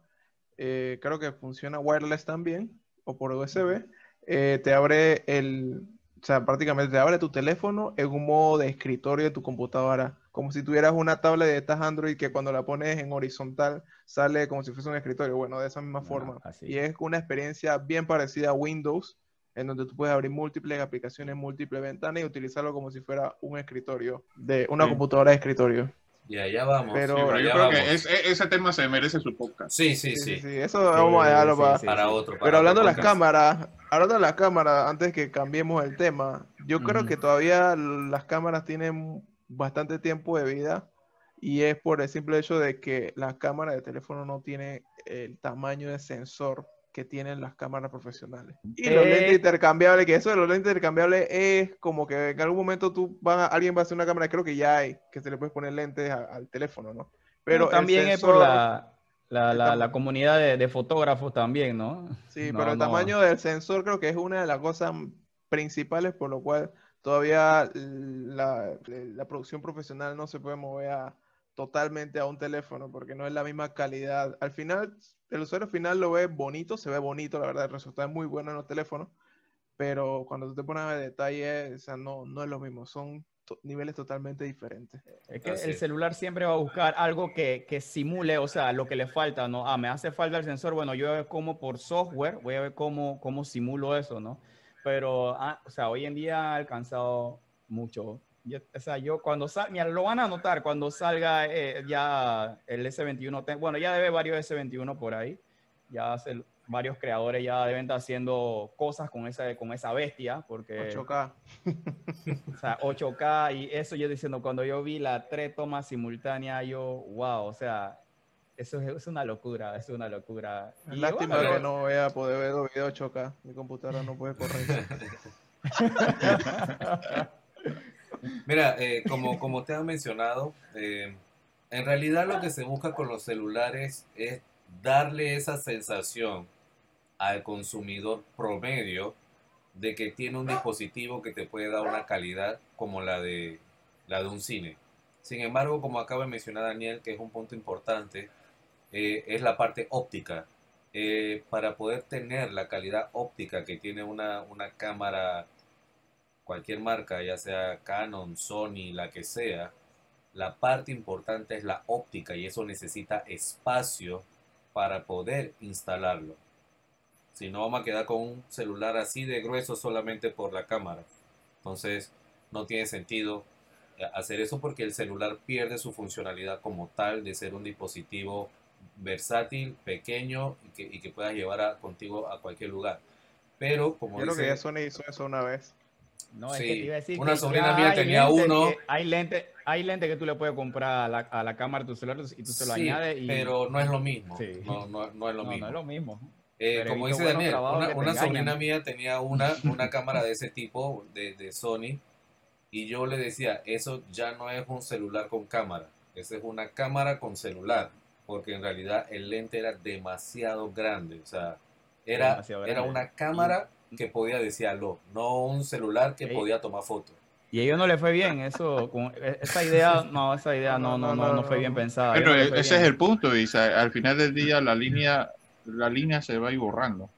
eh, creo que funciona wireless también, o por USB, eh, te abre el, o sea, prácticamente te abre tu teléfono en un modo de escritorio de tu computadora como si tuvieras una tablet de estas Android que cuando la pones en horizontal sale como si fuese un escritorio. Bueno, de esa misma ah, forma. Y es una experiencia bien parecida a Windows, en donde tú puedes abrir múltiples aplicaciones, múltiples ventanas y utilizarlo como si fuera un escritorio, de una computadora de escritorio. Y allá vamos. Pero, yo creo que ese tema se merece su podcast. Sí, sí, sí. eso vamos a dejarlo para, otro. pero hablando de las cámaras, hablando de las cámaras, antes que cambiemos el tema, yo creo que todavía las cámaras tienen bastante tiempo de vida y es por el simple hecho de que la cámara de teléfono no tiene el tamaño de sensor que tienen las cámaras profesionales. Y los lentes eh. intercambiables, que eso de los lentes intercambiables es como que en algún momento tú vas alguien va a hacer una cámara, creo que ya hay, que se le puede poner lentes al teléfono, ¿no? Pero también es por la, la, comunidad de, fotógrafos también, ¿no? Sí, <laughs> pero el tamaño del sensor creo que es una de las cosas principales por lo cual todavía la, producción profesional no se puede mover totalmente a un teléfono porque no es la misma calidad. Al final, el usuario final lo ve bonito, se ve bonito, la verdad, el resultado es muy bueno en los teléfonos, pero cuando tú te pones a detalle, o sea, no, no es lo mismo, son niveles totalmente diferentes. Es que el celular siempre va a buscar algo que, que, simule, o sea, lo que le falta, ¿no? Ah, me hace falta el sensor, bueno, yo voy a ver cómo por software, voy a ver cómo, cómo simulo eso, ¿no? Pero, ah, o sea, hoy en día ha alcanzado mucho. o sea, yo cuando salga, lo van a notar cuando salga eh, ya el S21, bueno, ya debe varios S21 por ahí, ya hace, varios creadores ya deben estar haciendo cosas con esa, con esa bestia, porque... 8K. <laughs> o sea, 8K y eso yo diciendo, cuando yo vi la tres tomas simultáneas, yo, wow, o sea, eso es, una locura, es una locura. Lástima que no voy a poder ver los videos 8K. Mi computadora no puede correr. <laughs> Mira, eh, como, como te han mencionado, eh, en realidad lo que se busca con los celulares es darle esa sensación al consumidor promedio de que tiene un dispositivo que te puede dar una calidad como la de, la de un cine. Sin embargo, como acaba de mencionar Daniel, que es un punto importante, eh, es la parte óptica. Eh, para poder tener la calidad óptica que tiene una, una cámara, cualquier marca, ya sea Canon, Sony, la que sea, la parte importante es la óptica y eso necesita espacio para poder instalarlo. Si no, vamos a quedar con un celular así de grueso solamente por la cámara. Entonces, no tiene sentido eh, hacer eso porque el celular pierde su funcionalidad como tal de ser un dispositivo versátil, pequeño y que, y que puedas llevar contigo a cualquier lugar. Pero como Yo creo que ya Sony hizo eso una vez. No, es que te iba a decir una sobrina mía tenía uno. Hay lentes hay lente que tú le puedes comprar a la, a la cámara de tu celular y tú se lo añades. Y... Pero no es lo mismo. No, no, no, es lo mismo. No es lo mismo. Eh, como dice Daniel, una, una sobrina mía tenía una, <laughs> una cámara de ese tipo, de, de Sony, y yo le decía, eso ya no es un celular con cámara, esa es una cámara con celular porque en realidad el lente era demasiado grande, o sea, era, era una cámara que podía decir algo, no un celular que podía tomar fotos. Y a ellos no le fue bien, eso, con e, esa idea, no, esa idea no, no, no, no, fue bien pensada. Pero ese es el punto, y al final del día la línea, la línea se va a ir borrando.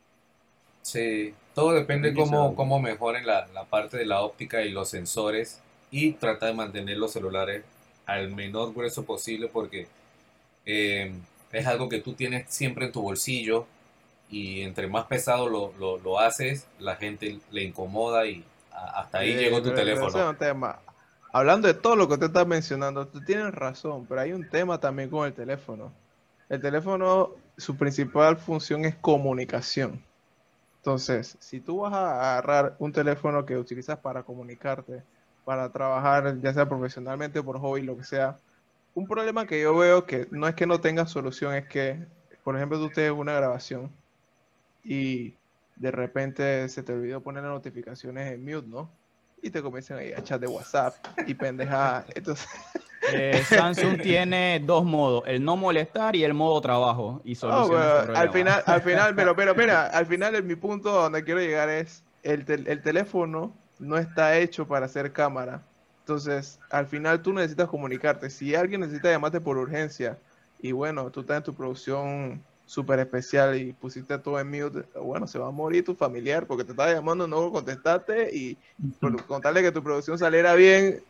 Sí, todo depende cómo, cómo mejoren la, la parte de la óptica y los sensores y trata de mantener los celulares al menor grueso posible porque eh, es algo que tú tienes siempre en tu bolsillo y entre más pesado lo, lo, haces, la gente le incomoda y hasta ahí llegó tu teléfono. tema. hablando de todo lo que usted está mencionando, tú tienes razón, pero hay un tema también con el teléfono. El teléfono, su principal función es comunicación. Entonces, si tú vas a agarrar un teléfono que utilizas para comunicarte, para trabajar, ya sea profesionalmente o por hobby, lo que sea, un problema que yo veo que no es que no tenga solución, es que, por ejemplo, tú tienes una grabación y de repente se te olvidó poner las notificaciones en mute, ¿no? Y te comienzan ahí a chat de WhatsApp y pendeja. <laughs> Entonces. Eh, Samsung tiene dos modos, el no molestar y el modo trabajo. Y al final, al final, pero, pero, <laughs> mira, al final mi punto donde quiero llegar es el, el teléfono no está hecho para hacer cámara. Entonces, al final tú necesitas comunicarte. Si alguien necesita llamarte por urgencia y bueno, tú estás en tu producción súper especial y pusiste todo en mute, bueno, se va a morir tu familiar porque te estaba llamando, no contestaste y por contarle que tu producción saliera bien.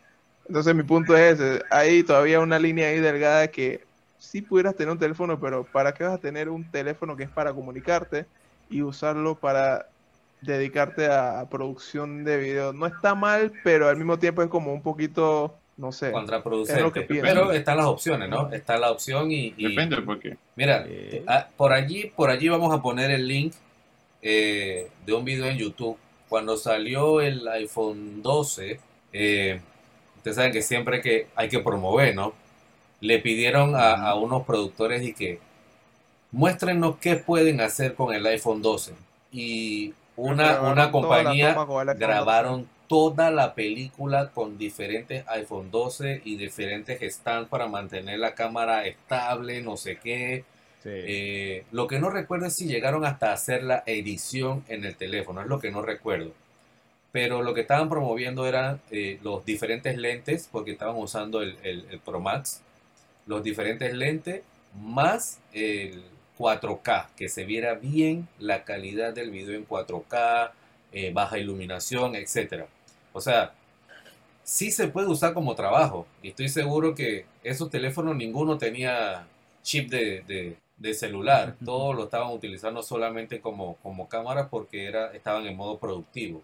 Entonces mi punto es ese, hay todavía una línea ahí delgada que sí pudieras tener un teléfono, pero ¿para qué vas a tener un teléfono que es para comunicarte y usarlo para dedicarte a, producción de video? No está mal, pero al mismo tiempo es como un poquito no sé. Contraproducente. pero están las opciones, ¿no? Está la opción y. Depende por qué. Mira, ah, por allí, por allí vamos a poner el link eh, de un video en YouTube. Cuando salió el iPhone 12, eh, ustedes saben que siempre que hay que promover, ¿no? Le pidieron a, unos productores y que muéstrenos qué pueden hacer con el iPhone 12. Y una, una compañía grabaron toda la película con diferentes iPhone 12 y diferentes stands para mantener la cámara estable, no sé qué. Eh, lo que no recuerdo es si llegaron hasta hacer la edición en el teléfono, es lo que no recuerdo. Pero lo que estaban promoviendo eran eh, los diferentes lentes, porque estaban usando el, el, Pro Max, los diferentes lentes más el 4K, que se viera bien la calidad del video en 4K, eh, baja iluminación, etcétera. O sea, sí se puede usar como trabajo. Y estoy seguro que esos teléfonos ninguno tenía chip de, celular. Todos lo estaban utilizando solamente como, como cámara porque era, estaban en modo productivo.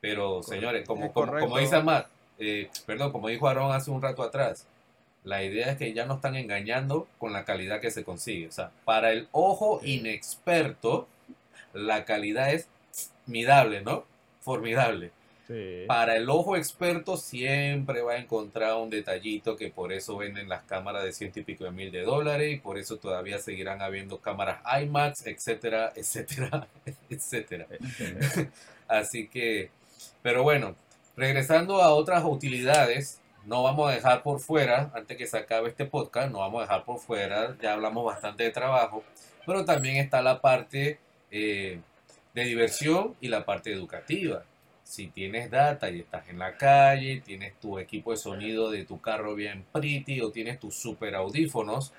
Pero señores, como, como, dice Matt, eh, perdón, como dijo Aaron hace un rato atrás, la idea es que ya no están engañando con la calidad que se consigue. O sea, para el ojo inexperto, la calidad es midable, ¿no? Formidable. Para el ojo experto siempre va a encontrar un detallito que por eso venden las cámaras de ciento y pico de mil de dólares y por eso todavía seguirán habiendo cámaras IMAX, etcétera, <laughs> etcétera, etcétera. <laughs> Así que, pero bueno, regresando a otras utilidades, no vamos a dejar por fuera, antes que se acabe este podcast, no vamos a dejar por fuera, ya hablamos bastante de trabajo, pero también está la parte eh, de diversión y la parte educativa. Si tienes data y estás en la calle, tienes tu equipo de sonido de tu carro bien pretty o tienes tus super audífonos,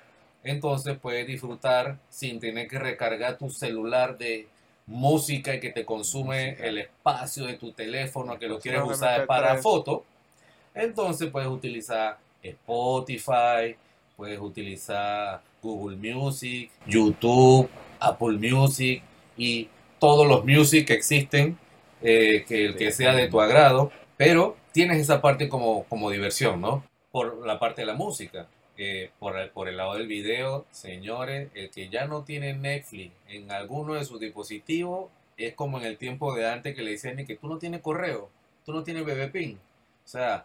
entonces puedes disfrutar sin tener que recargar tu celular de música y que te consume el espacio de tu teléfono que lo quieres usar para foto. Entonces puedes utilizar Spotify, puedes utilizar Google Music, YouTube, Apple Music y todos los music que existen eh, que el que sea de tu agrado, pero tienes esa parte como, como diversión, ¿no? Por la parte de la música. por, el, por el lado del video, señores, el que ya no tiene Netflix en alguno de sus dispositivos es como en el tiempo de antes que le decían que tú no tienes correo, tú no tienes BBPIN. O sea,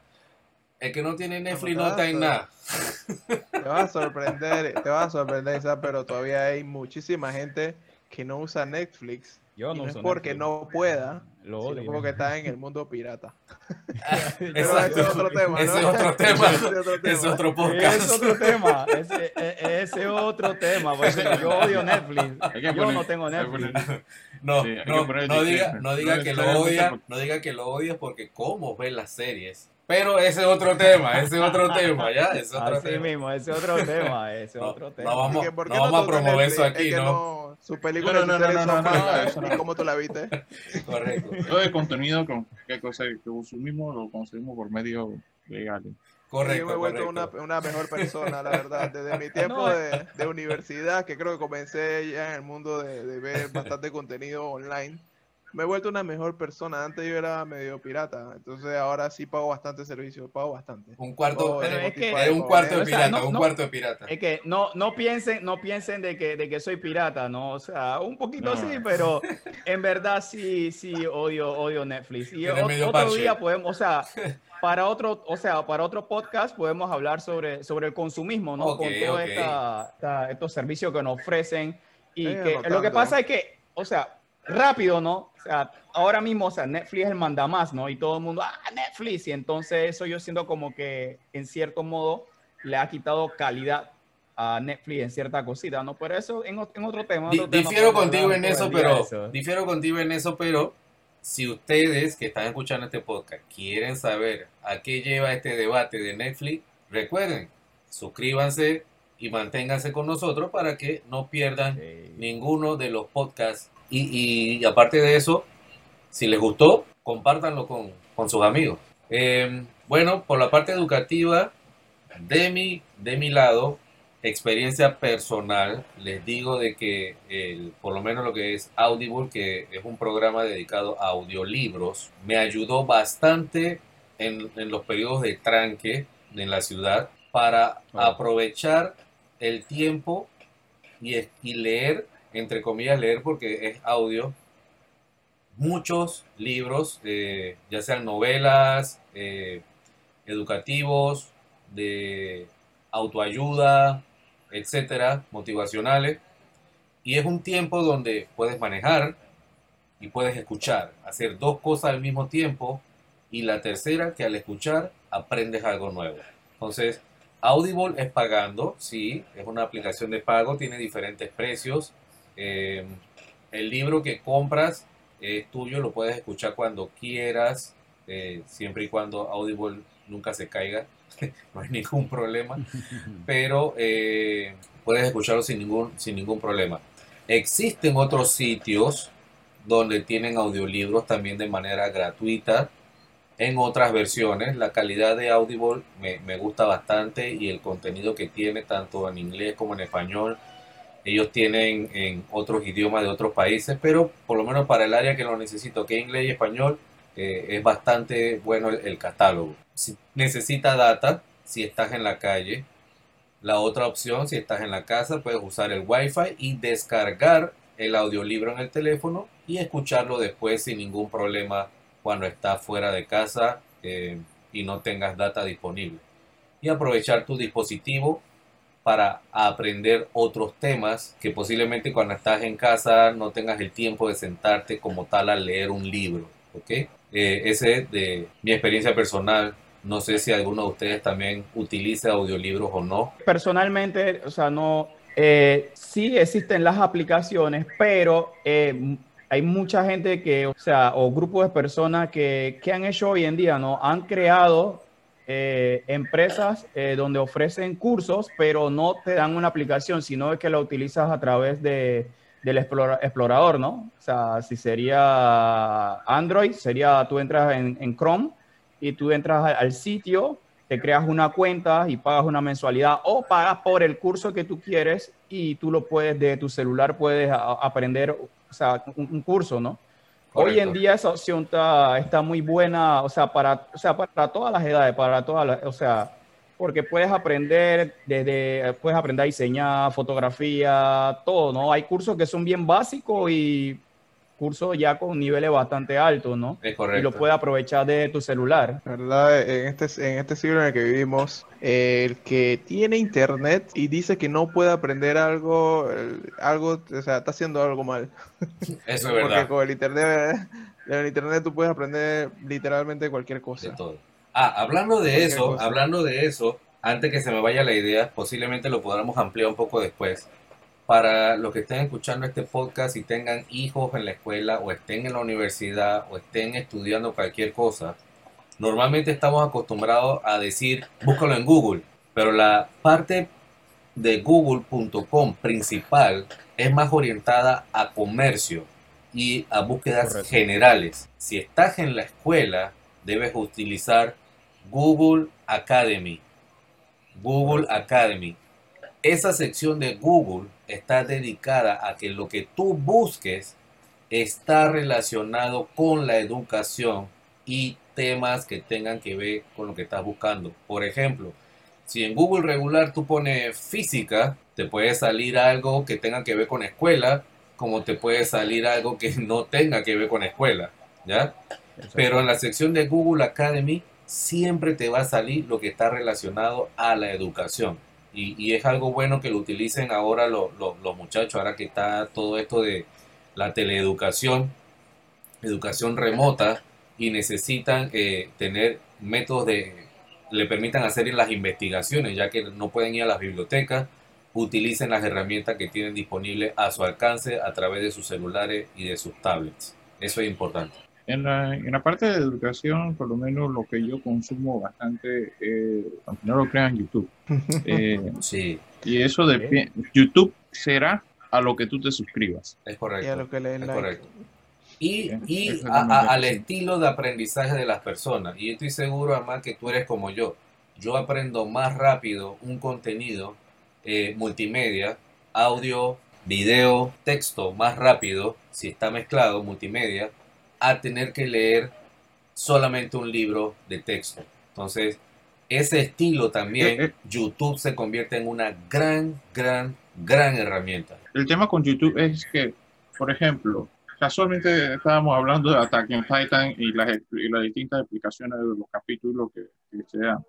el que no tiene Netflix no está en nada. <laughs> Te va a sorprender, te va a sorprender, pero todavía hay muchísima gente que no usa Netflix yo no, es porque no pueda, lo odio. Sino porque está en el mundo pirata. <laughs> ese es otro tema. Ese es otro tema. <laughs> Ese es otro podcast. Es otro tema. Ese es otro tema. yo odio Netflix. Yo no tengo Netflix. No, no, no, diga, no diga que lo odia, no diga que lo odias porque cómo ves las series. Pero ese es otro tema, ese es otro tema, ¿ya? Ese es otro Así tema. mismo, ese es otro <laughs> tema, ese es otro tema. No vamos, no vamos a promover eso aquí, ¿no? Su película no, no, no, no, no, no, ¿Cómo tú la viste? <laughs> Correcto. Todo el contenido que, cosa, que consumimos lo consumimos por medios legales. Correcto. Yo me he vuelto una, una, mejor persona, la verdad. Desde mi <laughs> tiempo de, de, universidad, que creo que comencé ya en el mundo de, de ver bastante contenido online me he vuelto una mejor persona. Antes yo era medio pirata, entonces ahora sí pago bastante servicio, pago bastante. Un cuarto, es, que, un cuarto de pirata, un cuarto de pirata. Es que no, no piensen, no piensen de que, de que soy pirata, no, o sea, un poquito sí, pero <laughs> en verdad sí, sí odio, odio Netflix. Y otro día podemos, o sea, <laughs> para otro, o sea, para otro podcast podemos hablar sobre, sobre el consumismo, ¿no? Con todos estos servicios que nos ofrecen. Y que lo que pasa es que, o sea, rápido, ¿no? O sea, ahora mismo, o sea, Netflix es el manda más, ¿no? Y todo el mundo, ah, Netflix. Y entonces eso yo siento como que, en cierto modo, le ha quitado calidad a Netflix en cierta cosita, ¿no? Pero eso en, en otro tema. difiero contigo en eso, pero, difiero contigo en eso, pero si ustedes que están escuchando este podcast quieren saber a qué lleva este debate de Netflix, recuerden, suscríbanse y manténganse con nosotros para que no pierdan ninguno de los podcasts y, aparte de eso, si les gustó, compártanlo con, sus amigos. Em, bueno, por la parte educativa, de mi, de mi lado, experiencia personal, les digo de que el, por lo menos lo que es Audible, que es un programa dedicado a audiolibros, me ayudó bastante en, los periodos de tranque en la ciudad para aprovechar el tiempo y, y leer entre comillas, leer porque es audio, muchos libros, ya sean novelas, eh, educativos, de autoayuda, etcétera, motivacionales. Y es un tiempo donde puedes manejar y puedes escuchar, hacer dos cosas al mismo tiempo. Y la tercera, que al escuchar aprendes algo nuevo. Entonces, Audible es pagando, sí, es una aplicación de pago, tiene diferentes precios. Eh, el libro que compras es tuyo, lo puedes escuchar cuando quieras, eh, siempre y cuando Audible nunca se caiga, <laughs> no hay ningún problema, <laughs> pero eh, puedes escucharlo sin ningún, sin ningún problema. Existen otros sitios donde tienen audiolibros también de manera gratuita en otras versiones. La calidad de Audible me, me gusta bastante y el contenido que tiene tanto en inglés como en español ellos tienen en otros idiomas de otros países, pero por lo menos para el área que lo necesito, que inglés y español, eh, es bastante bueno el, catálogo. Si necesita data, si estás en la calle, la otra opción, si estás en la casa, puedes usar el Wi-Fi y descargar el audiolibro en el teléfono y escucharlo después sin ningún problema cuando estás fuera de casa eh, y no tengas data disponible. Y aprovechar tu dispositivo para aprender otros temas que posiblemente cuando estás en casa no tengas el tiempo de sentarte como tal a leer un libro. ¿ok? Eh, ese es de mi experiencia personal. No sé si alguno de ustedes también utiliza audiolibros o no. Personalmente, o sea, no. Eh, sí existen las aplicaciones, pero eh, hay mucha gente que, o sea, o grupos de personas que, que han hecho hoy en día, ¿no? Han creado eh, empresas eh, donde ofrecen cursos, pero no te dan una aplicación, sino que la utilizas a través de, del explorador, ¿no? O sea, si sería Android, sería tú entras en, Chrome y tú entras al, sitio, te creas una cuenta y pagas una mensualidad o pagas por el curso que tú quieres y tú lo puedes de tu celular, puedes aprender, o sea, un curso, ¿no? Hoy en día esa opción está, está muy buena, o sea, para, o sea, para todas las edades, para todas las, o sea, porque puedes aprender desde, puedes aprender a diseñar, fotografía, todo, ¿no? Hay cursos que son bien básicos y cursos ya con niveles bastante altos, ¿no? Es correcto. Y lo puedes aprovechar de tu celular. ¿Verdad? En este, en este siglo en el que vivimos, el que tiene internet y dice que no puede aprender algo, algo, o sea, está haciendo algo mal. Eso es <laughs> verdad. Porque con el internet, el internet tú puedes aprender literalmente cualquier cosa. De todo. Ah, hablando de eso, hablando de eso, antes que se me vaya la idea, posiblemente lo podamos ampliar un poco después para los que estén escuchando este podcast y tengan hijos en la escuela o estén en la universidad o estén estudiando cualquier cosa, normalmente estamos acostumbrados a decir búscalo en Google, pero la parte de google.com principal es más orientada a comercio y a búsquedas generales. Si estás en la escuela, debes utilizar Google Academy. Google Academy. Esa sección de Google está dedicada a que lo que tú busques está relacionado con la educación y temas que tengan que ver con lo que estás buscando. Por ejemplo, si en Google regular tú pones física, te puede salir algo que tenga que ver con escuela, como te puede salir algo que <laughs> no tenga que ver con escuela, ¿ya? Pero en la sección de Google Academy siempre te va a salir lo que está relacionado a la educación. Y, es algo bueno que lo utilicen ahora los muchachos, ahora que está todo esto de la teleeducación, educación remota, y necesitan eh, tener métodos de le permitan hacer las investigaciones, ya que no pueden ir a las bibliotecas, utilicen las herramientas que tienen disponibles a su alcance a través de sus celulares y de sus tablets. Eso es importante. En la, en la parte de educación, por lo menos lo que yo consumo bastante, eh, aunque no lo crean, YouTube. <laughs> Eh, sí. Y eso de YouTube será a lo que tú te suscribas. Es correcto. Y a lo que le es correcto. Y, y al estilo de aprendizaje de las personas. Y estoy seguro, además, que tú eres como yo. Yo aprendo más rápido un contenido eh, multimedia, audio, video, texto, más rápido, si está mezclado, multimedia, a tener que leer solamente un libro de texto. Entonces, ese estilo también. <laughs> YouTube se convierte en una gran, gran, gran herramienta. El tema con YouTube es que, por ejemplo, casualmente estábamos hablando de Attack on Titan y las, y las distintas explicaciones de los capítulos que, que se dan.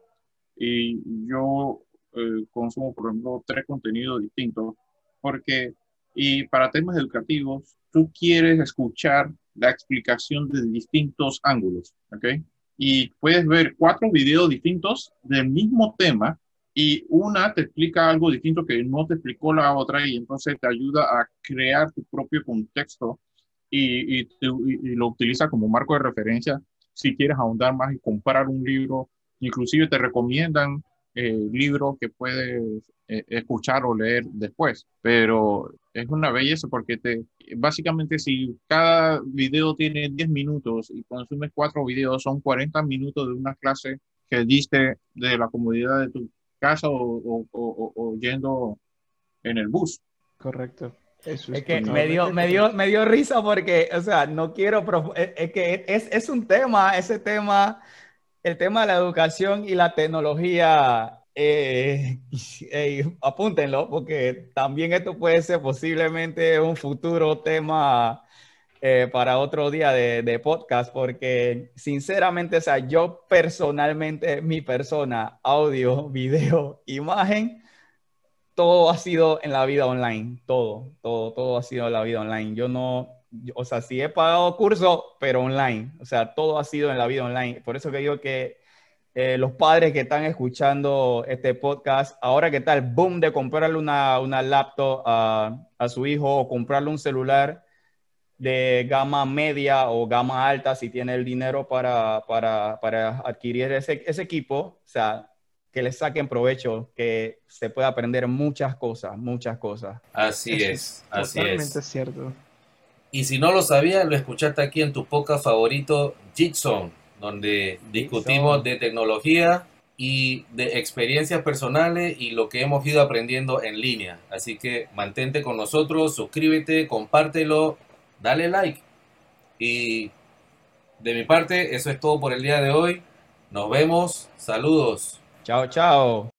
Y yo eh, consumo, por ejemplo, tres contenidos distintos, porque, y para temas educativos, tú quieres escuchar la explicación de distintos ángulos, ¿ok? Y puedes ver cuatro videos distintos del mismo tema y una te explica algo distinto que no te explicó la otra y entonces te ayuda a crear tu propio contexto y, y, y lo utiliza como marco de referencia si quieres ahondar más y comprar un libro. Inclusive te recomiendan eh, libros que puedes escuchar o leer después, pero es una belleza porque te, básicamente si cada video tiene 10 minutos y consumes cuatro videos, son 40 minutos de una clase que diste de la comodidad de tu casa o, o, yendo en el bus. Correcto. Eso es, que me dio, me, dio, me dio risa porque, o sea, no quiero, es, que es, es un tema, ese tema el tema de la educación y la tecnología, eh, <laughs> apúntenlo, porque también esto puede ser posiblemente un futuro tema eh, para otro día de, podcast, porque sinceramente, o sea, yo personalmente, mi persona, audio, <laughs> video, imagen, todo ha sido en la vida online, todo, todo, todo ha sido en la vida online. Yo no, o sea, sí he pagado curso, pero online. O sea, todo ha sido en la vida online. Por eso que digo que eh, los padres que están escuchando este podcast, ahora que está el boom de comprarle una, una laptop a, a, su hijo o comprarle un celular de gama media o gama alta, si tiene el dinero para, para, para adquirir ese, ese equipo, o sea, que le saquen provecho, que se pueda aprender muchas cosas, muchas cosas. Así es, así totalmente cierto. Y si no lo sabías, lo escuchaste aquí en tu podcast favorito, Jigsaw, donde discutimos de tecnología y de experiencias personales y lo que hemos ido aprendiendo en línea. Así que mantente con nosotros, suscríbete, compártelo, dale like. Y de mi parte, eso es todo por el día de hoy. Nos vemos. Saludos. Chao, chao.